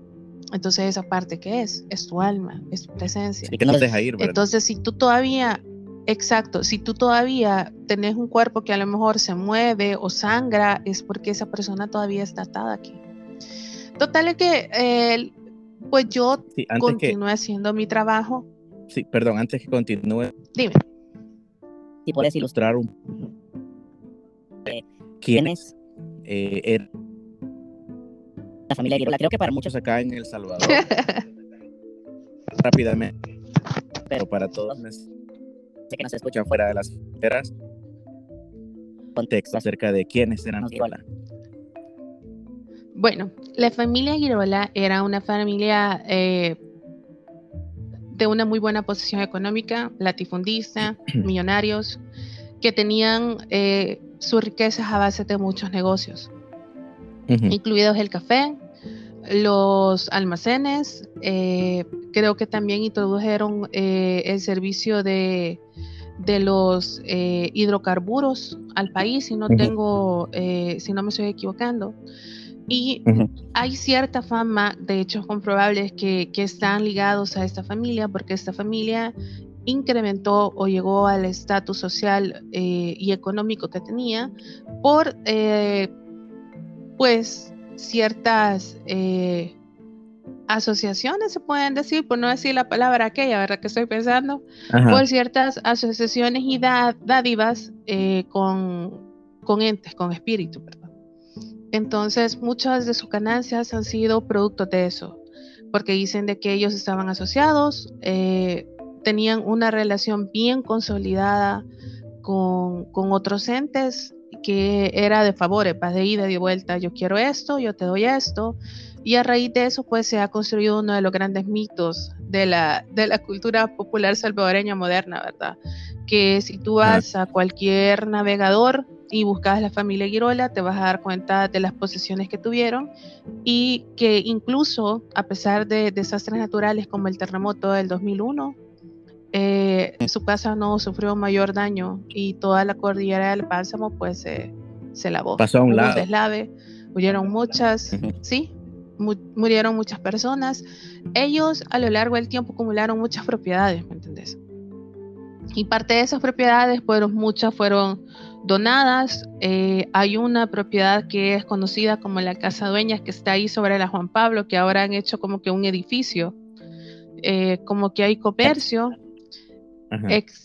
Entonces esa parte que es, es tu alma, es tu presencia. Y que no deja ir, Entonces si tú todavía, exacto, si tú todavía tenés un cuerpo que a lo mejor se mueve o sangra, es porque esa persona todavía está atada aquí. Total es que, eh, pues yo continúe haciendo mi trabajo. Sí, perdón, antes que continúe. Dime. Si puedes ilustrar un quién es eh, la familia Girola. Creo que para muchos acá en El Salvador, *laughs* rápidamente, pero para todos sé que nos escuchan fuera de las fronteras, contexto acerca de quiénes eran los Girola. Bueno, la familia Girola era una familia eh, de una muy buena posición económica, latifundista, *clears throat* millonarios, que tenían eh, sus riquezas a base de muchos negocios, incluidos el café, los almacenes, eh, creo que también introdujeron eh, el servicio de, de los eh, hidrocarburos al país, si no tengo, si no me estoy equivocando. Y hay cierta fama de hechos comprobables que, que, están ligados a esta familia, porque esta familia incrementó o llegó al estatus social eh, y económico que tenía por eh, pues ciertas eh, asociaciones se pueden decir por no decir la palabra aquella verdad que estoy pensando por ciertas asociaciones y dádivas con, con, entes con espíritu entonces muchas de sus ganancias han sido producto de eso porque dicen de que ellos estaban asociados tenían una relación bien consolidada con, otros entes que era de favores, de ida y de vuelta, yo quiero esto, yo te doy esto, y a raíz de eso pues se ha construido uno de los grandes mitos de la, de la cultura popular salvadoreña moderna, ¿verdad? Que si tú vas a cualquier navegador y buscas la familia Girola, te vas a dar cuenta de las posesiones que tuvieron y que incluso a pesar de desastres naturales como el terremoto del 2001, eh, su casa no sufrió mayor daño y toda la cordillera del Bálsamo pues se lavó. Pasó a un lado. deslave, murieron muchas, sí, murieron muchas personas. Ellos a lo largo del tiempo acumularon muchas propiedades, ¿me entendés? Y parte de esas propiedades, pues muchas fueron donadas. Eh, hay una propiedad que es conocida como la Casa Dueñas, que está ahí sobre la Juan Pablo, que ahora han hecho como que un edificio, eh, como que hay comercio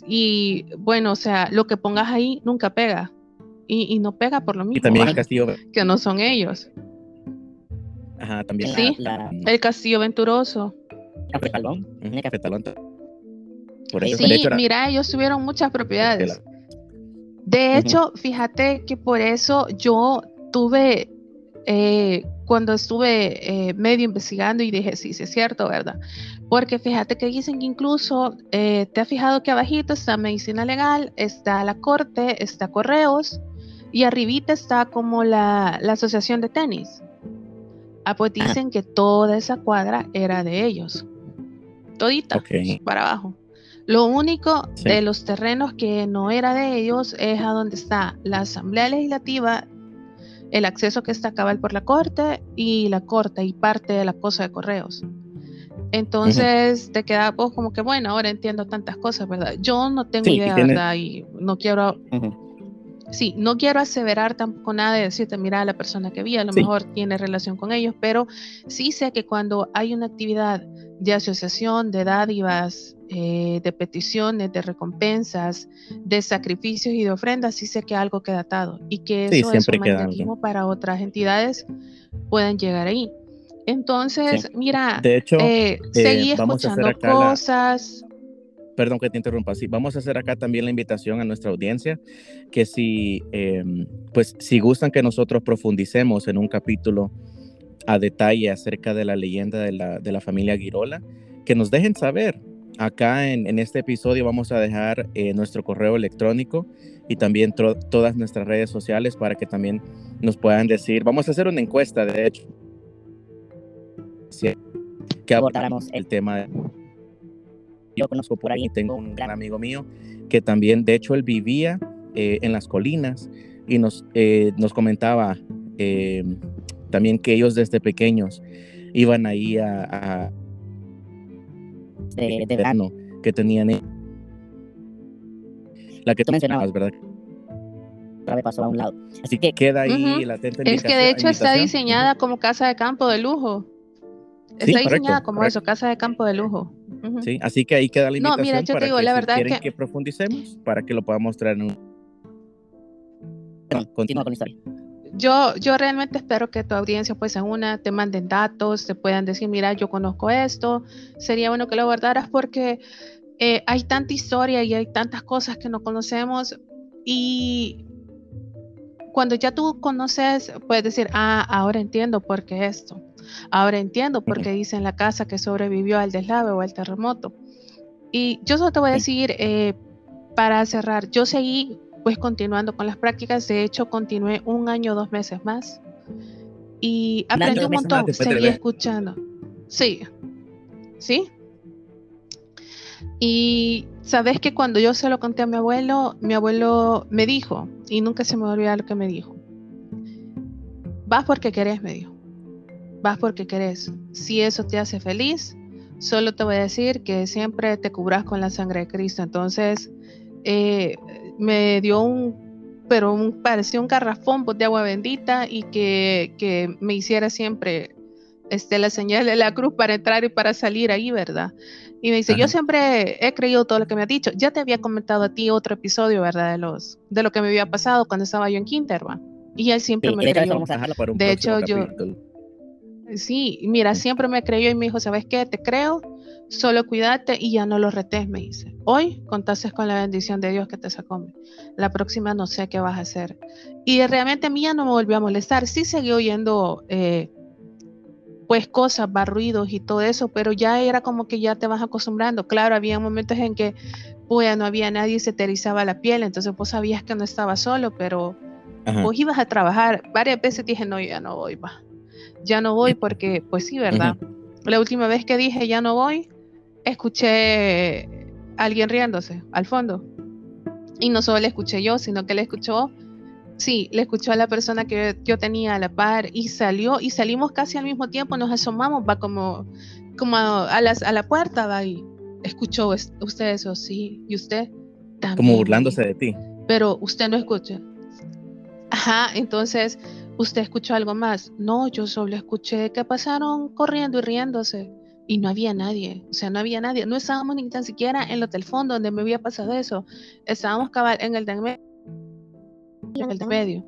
y bueno, o sea, lo que pongas ahí nunca pega. Y, no pega por lo mismo. Y también el castillo. Que no son ellos. Ajá, también. Sí, el castillo venturoso. Cafetalón. Cafetalón. Por eso, sí, mira, ellos tuvieron muchas propiedades. De hecho, fíjate que por eso yo tuve, eh, cuando estuve eh, medio investigando y dije, sí, sí es cierto, ¿verdad? Porque fíjate que dicen que incluso, eh, te has fijado que abajito está medicina legal, está la corte, está correos y arribita está como la, asociación de tenis. Ah, pues dicen que toda esa cuadra era de ellos. Todita, para abajo. Lo único de los terrenos que no era de ellos es a donde está la Asamblea Legislativa, el acceso que está cabal por la corte y la corte y parte de la cosa de correos. Entonces te queda vos como que, bueno, ahora entiendo tantas cosas, ¿verdad? Yo no tengo idea, ¿verdad? Y no quiero, sí, no quiero aseverar tampoco nada de decirte, mira, la persona que vi a lo mejor tiene relación con ellos, pero sí sé que cuando hay una actividad de asociación, de dádivas, eh, de peticiones, de recompensas, de sacrificios y de ofrendas, sí sé que algo queda atado y que eso es un mecanismo para otras entidades puedan llegar ahí. Entonces, mira, de hecho, eh, seguí escuchando cosas. Perdón que te interrumpa, sí, vamos a hacer acá también la invitación a nuestra audiencia, que si, em, pues, si gustan que nosotros profundicemos en un capítulo a detalle acerca de la leyenda de la, de la familia Girola, que nos dejen saber. Acá en, en este episodio vamos a dejar eh, nuestro correo electrónico y también todas nuestras redes sociales para que también nos puedan decir, vamos a hacer una encuesta, de hecho, que abordáramos el tema. De... Yo conozco por ahí, tengo un gran amigo mío que también, de hecho, él vivía eh, en las colinas y nos, eh, nos comentaba eh, también que ellos desde pequeños iban ahí a, a de, verano que tenían la que tú mencionabas, ¿verdad? pasó a un lado. Así que queda ahí la Es que de hecho está diseñada como casa de campo de lujo. Está diseñada como eso, casa de campo de lujo. Sí, así que ahí queda la invitación no, mira, yo para digo, que la verdad quieren que... que profundicemos para que lo podamos mostrar en un... Continúa con la historia. Yo, yo realmente espero que tu audiencia pues en una te manden datos, te puedan decir, mira, yo conozco esto, sería bueno que lo guardaras porque eh, hay tanta historia y hay tantas cosas que no conocemos y cuando ya tú conoces, puedes decir, ah, ahora entiendo por qué esto. Ahora entiendo por qué dice en la casa que sobrevivió al deslave o al terremoto. Y yo solo te voy a decir, eh, para cerrar, yo seguí pues continuando con las prácticas. De hecho, continué un año, dos meses más. Y aprendí un montón, seguí escuchando. Sí, sí. Y sabes que cuando yo se lo conté a mi abuelo, mi abuelo me dijo, y nunca se me olvida lo que me dijo, vas porque querés, me dijo, vas porque querés. Si eso te hace feliz, solo te voy a decir que siempre te cubras con la sangre de Cristo. Entonces, eh, me dio un, pero un, pareció un garrafón de agua bendita y que, que me hiciera siempre este, la señal de la cruz para entrar y para salir ahí, ¿verdad? Y me dice, yo siempre he creído todo lo que me ha dicho. Ya te había comentado a ti otro episodio, ¿verdad? De, los, de lo que me había pasado cuando estaba yo en Quinterva. Y él siempre me creyó. de hecho, yo... Sí, mira, siempre me creyó y me dijo, ¿sabes qué? Te creo, solo cuídate y ya no lo retes, me dice. Hoy contaste con la bendición de Dios que te sacó. La próxima no sé qué vas a hacer. Y realmente a mí ya no me volvió a molestar. Sí seguí oyendo eh, pues cosas, barruidos y todo eso, pero ya era como que ya te vas acostumbrando. Claro, había momentos en que pues no había nadie, se te erizaba la piel, entonces vos sabías que no estaba solo, pero vos ibas a trabajar. Varias veces dije, no, ya no voy, va. Ya no voy porque, pues sí, ¿verdad? La última vez que dije, ya no voy, escuché a alguien riéndose al fondo. Y no solo le escuché yo, sino que le escuchó Sí, le escuchó a la persona que yo tenía a la par y salió y salimos casi al mismo tiempo, nos asomamos, va como, como a, las, a la puerta, va y escuchó usted eso, sí, y usted también. Como burlándose de ti. Pero usted no escucha. Ajá, entonces, ¿usted escuchó algo más? No, yo solo escuché que pasaron corriendo y riéndose y no había nadie, o sea, no había nadie, no estábamos ni tan siquiera en el hotel fondo donde me había pasado eso, estábamos cabal en el de en el medio.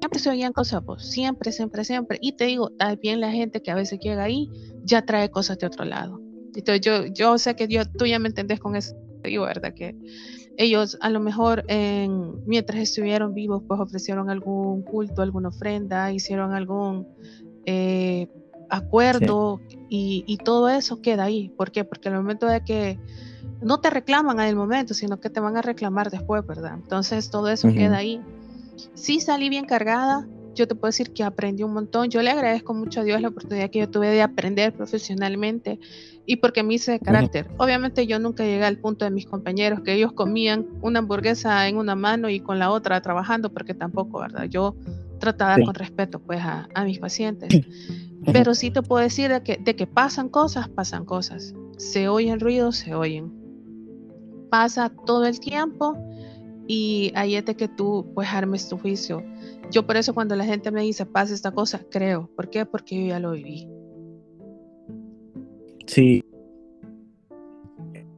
Siempre se oían cosas, pues, siempre, siempre, siempre. Y te digo, también la gente que a veces llega ahí ya trae cosas de otro lado. Entonces yo, yo sé que yo, tú ya me entendés con eso, digo, ¿verdad? Que ellos a lo mejor en, mientras estuvieron vivos, pues ofrecieron algún culto, alguna ofrenda, hicieron algún eh, acuerdo y, y, todo eso queda ahí. ¿Por qué? Porque el momento de que no te reclaman en el momento, sino que te van a reclamar después, ¿verdad? Entonces todo eso queda ahí. Sí salí bien cargada, yo te puedo decir que aprendí un montón. Yo le agradezco mucho a Dios la oportunidad que yo tuve de aprender profesionalmente y porque me hice de carácter. Obviamente yo nunca llegué al punto de mis compañeros que ellos comían una hamburguesa en una mano y con la otra trabajando, porque tampoco, ¿verdad? Yo trataba con respeto pues a, mis pacientes. Pero sí te puedo decir de que, de que pasan cosas, pasan cosas. Se oyen ruidos, se oyen pasa todo el tiempo y ahí es de que tú pues armes tu juicio. Yo por eso cuando la gente me dice pasa esta cosa, creo. ¿Por qué? Porque yo ya lo viví. Sí.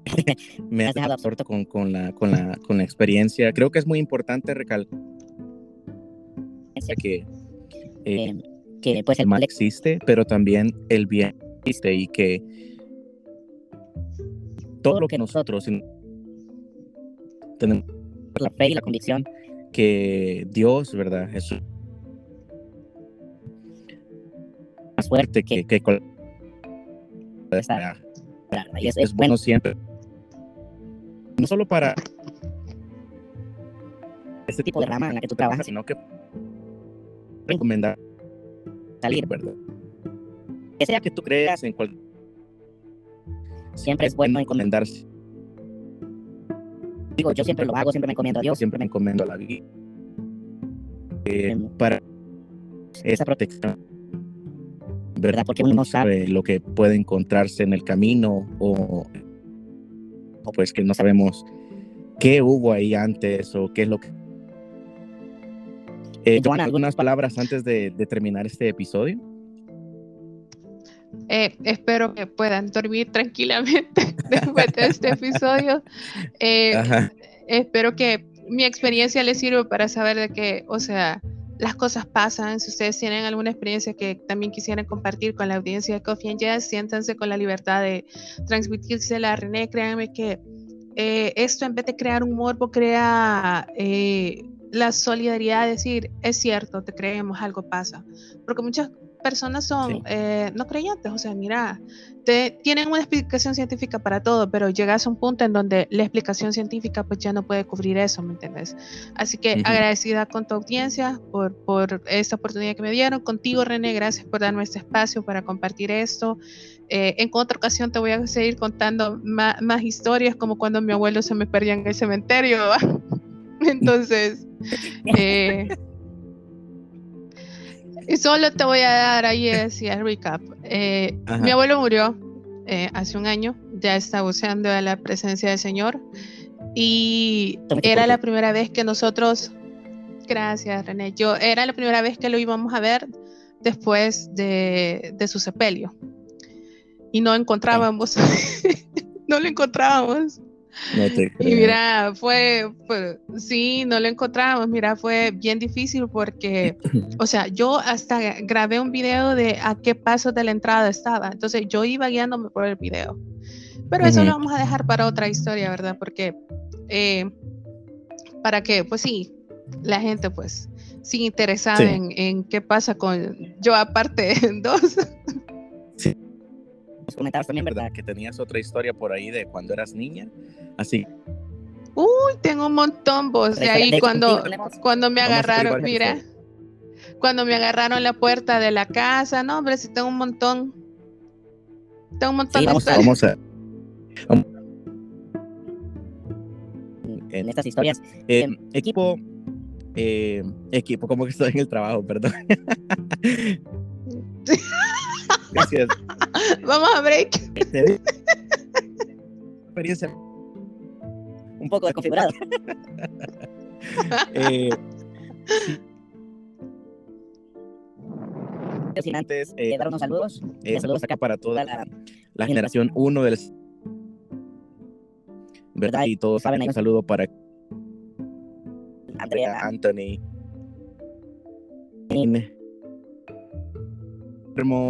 *laughs* me has dejado absorto con, con, la, con, la, con la experiencia. Creo que es muy importante recalcar que, eh, que pues el mal existe, pero también el bien existe y que todo lo que nosotros tenemos la fe y la convicción que Dios, ¿verdad? Es más fuerte que, que y es, es, bueno siempre. No solo para este tipo de rama en la que tú trabajas, sino que recomendar salir, ¿verdad? que sea que tú creas en cualquier... Siempre es bueno encomendarse. Digo, yo siempre lo hago, siempre me encomiendo a Dios. Siempre me encomiendo a la vida. Eh, para esa protección, ¿verdad? Porque uno no sabe lo que puede encontrarse en el camino o, o pues que no sabemos qué hubo ahí antes o qué es lo que... Eh, ¿algunas palabras antes de, de terminar este episodio? Eh, espero que puedan dormir tranquilamente *laughs* después de este episodio. Eh, espero que mi experiencia les sirva para saber de que, o sea, las cosas pasan. Si ustedes tienen alguna experiencia que también quisieran compartir con la audiencia de Coffee and Jazz, siéntanse con la libertad de transmitírsela a René. Créanme que eh, esto en vez de crear un morbo, crea la solidaridad de decir, es cierto, te creemos, algo pasa. Porque muchas personas son eh, no creyentes, o sea, mira, te, tienen una explicación científica para todo, pero llegas a un punto en donde la explicación científica pues ya no puede cubrir eso, ¿me entiendes? Así que agradecida con tu audiencia por, por esta oportunidad que me dieron, contigo René, gracias por darme este espacio para compartir esto. Eh, en otra ocasión te voy a seguir contando más, más, historias, como cuando mi abuelo se me perdía en el cementerio. *laughs* Entonces, *laughs* eh, y solo te voy a dar ahí decía el recap. Eh, mi abuelo murió eh, hace un año, ya está buceando a la presencia del Señor. Y era la primera vez que nosotros, gracias René, yo era la primera vez que lo íbamos a ver después de, de su sepelio. Y no encontrábamos, *laughs* no lo encontrábamos. *laughs* Y mira, fue, sí, no lo encontramos, mira, fue bien difícil porque, o sea, yo hasta grabé un video de a qué paso de la entrada estaba, entonces yo iba guiándome por el video. Pero eso lo vamos a dejar para otra historia, ¿verdad? Porque, eh, para que, pues sí, la gente, pues, sigue interesada en, en, qué pasa con yo aparte *laughs* dos. Sí comentar también, ¿verdad? Que tenías otra historia por ahí de cuando eras niña. Así. Uy, tengo un montón, vos. De ahí cuando, cuando me agarraron, mira, cuando me agarraron la puerta de la casa, no, hombre, sí tengo un montón. Tengo un montón de vamos, vamos a, en estas historias. Eh, equipo, eh, equipo, como que estoy en el trabajo, perdón. *laughs* *laughs* Gracias. Vamos a break. Experiencia. Un poco desconfigurado. eh, antes, eh, dar unos saludos. Eh, saludos acá para toda la, la generación 1 del. ¿Verdad? Y todos saben, un saludo para Andrea, Anthony,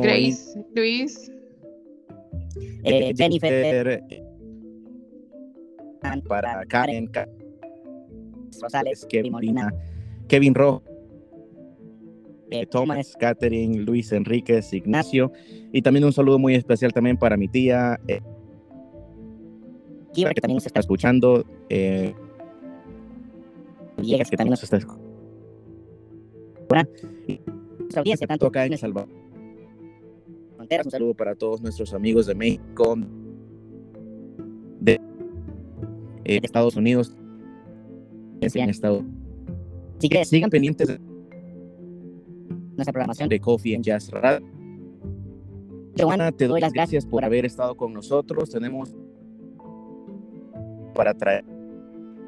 Grace, Luis, eh, Jennifer, para Karen, Rosales, Kevin, Kevin Rojo, eh, Thomas, Catherine, Luis Enríquez, Ignacio, y también un saludo muy especial también para mi tía, eh, que también nos está escuchando, eh, que también nos está escuchando. audiencia, tanto acá en El Salvador un saludo para todos nuestros amigos de México, de, eh, Estados Unidos, en Estados si Sigan pendientes de nuestra programación de Coffee and Jazz Radio. Joana, te doy las gracias por haber estado con nosotros. Tenemos para traer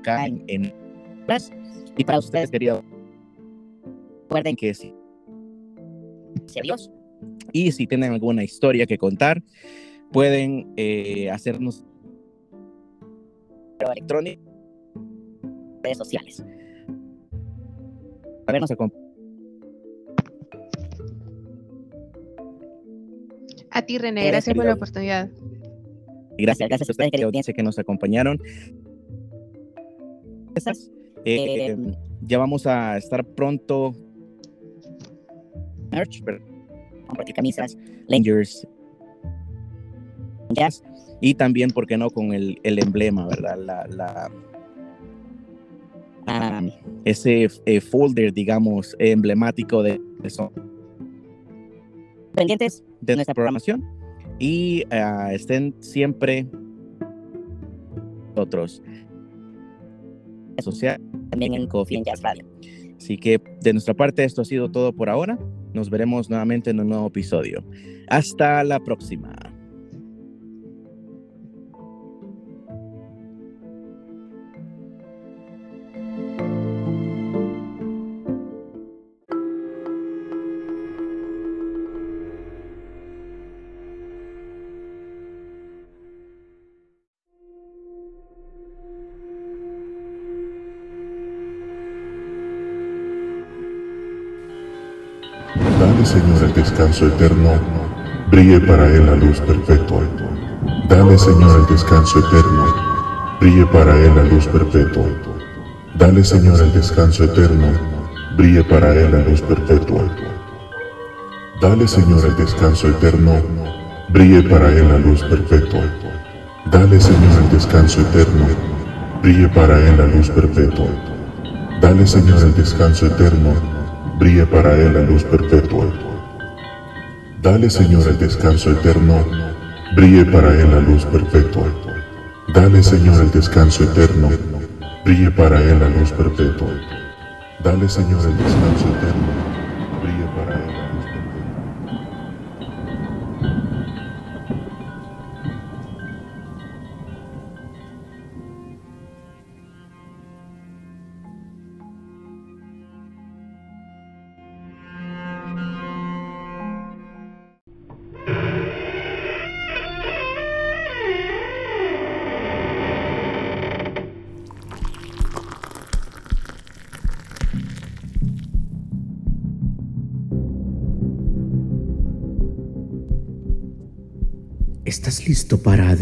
acá en, y para ustedes, querido. Recuerden que sí. Adiós. Y si tienen alguna historia que contar, pueden eh, hacernos electrónico redes sociales. A vernos a A ti, René, gracias por la oportunidad. Gracias, gracias a ustedes, audiencia, que nos acompañaron. Eh, ya vamos a estar pronto. Merch, compartir camisas, Rangers, Jazz, y también, ¿por qué no?, con el, el emblema, ¿verdad? La, la ah. ese eh, folder, digamos, emblemático de eso. pendientes de nuestra programación y uh, estén siempre nosotros social también en Coffee and Jazz Radio. Así que de nuestra parte esto ha sido todo por ahora. Nos veremos nuevamente en un nuevo episodio. Hasta la próxima. Dale, Señor, el descanso eterno, brille para él la luz perpetua. Dale, Señor, el descanso eterno, brille para él la luz perpetua. Dale, Señor, el descanso eterno, brille para él la luz perpetua. Dale, Señor, el descanso eterno, brille para él la luz perpetua. Dale, Señor, el descanso eterno, brille para él la luz perpetua. Dale, Señor, el descanso eterno, brille para él la luz perpetua. Dale, Señor, el descanso eterno, brille para él la luz perpetua. Dale, Señor, el descanso eterno, brille para él la luz perpetua. Dale, Señor, el descanso eterno,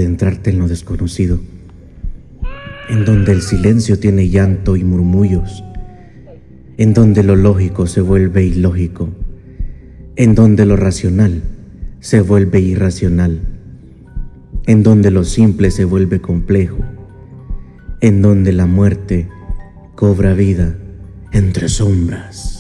adentrarte en lo desconocido? En donde el silencio tiene llanto y murmullos, en donde lo lógico se vuelve ilógico, en donde lo racional se vuelve irracional, en donde lo simple se vuelve complejo, en donde la muerte cobra vida entre sombras.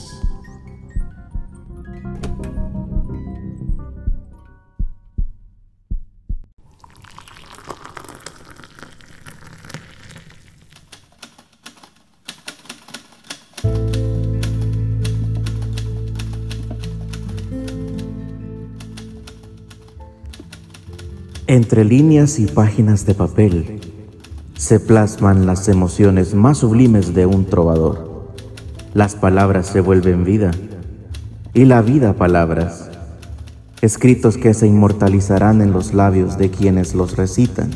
Entre líneas y páginas de papel se plasman las emociones más sublimes de un trovador. Las palabras se vuelven vida y la vida palabras, escritos que se inmortalizarán en los labios de quienes los recitan.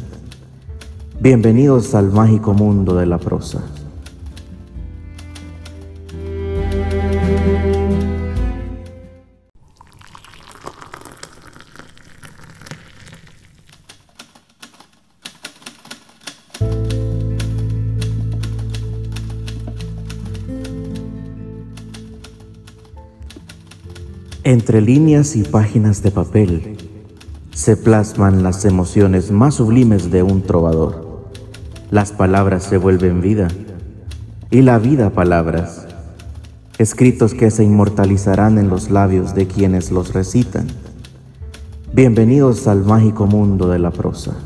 Bienvenidos al mágico mundo de la prosa. Entre líneas y páginas de papel se plasman las emociones más sublimes de un trovador. Las palabras se vuelven vida y la vida palabras, escritos que se inmortalizarán en los labios de quienes los recitan. Bienvenidos al mágico mundo de la prosa.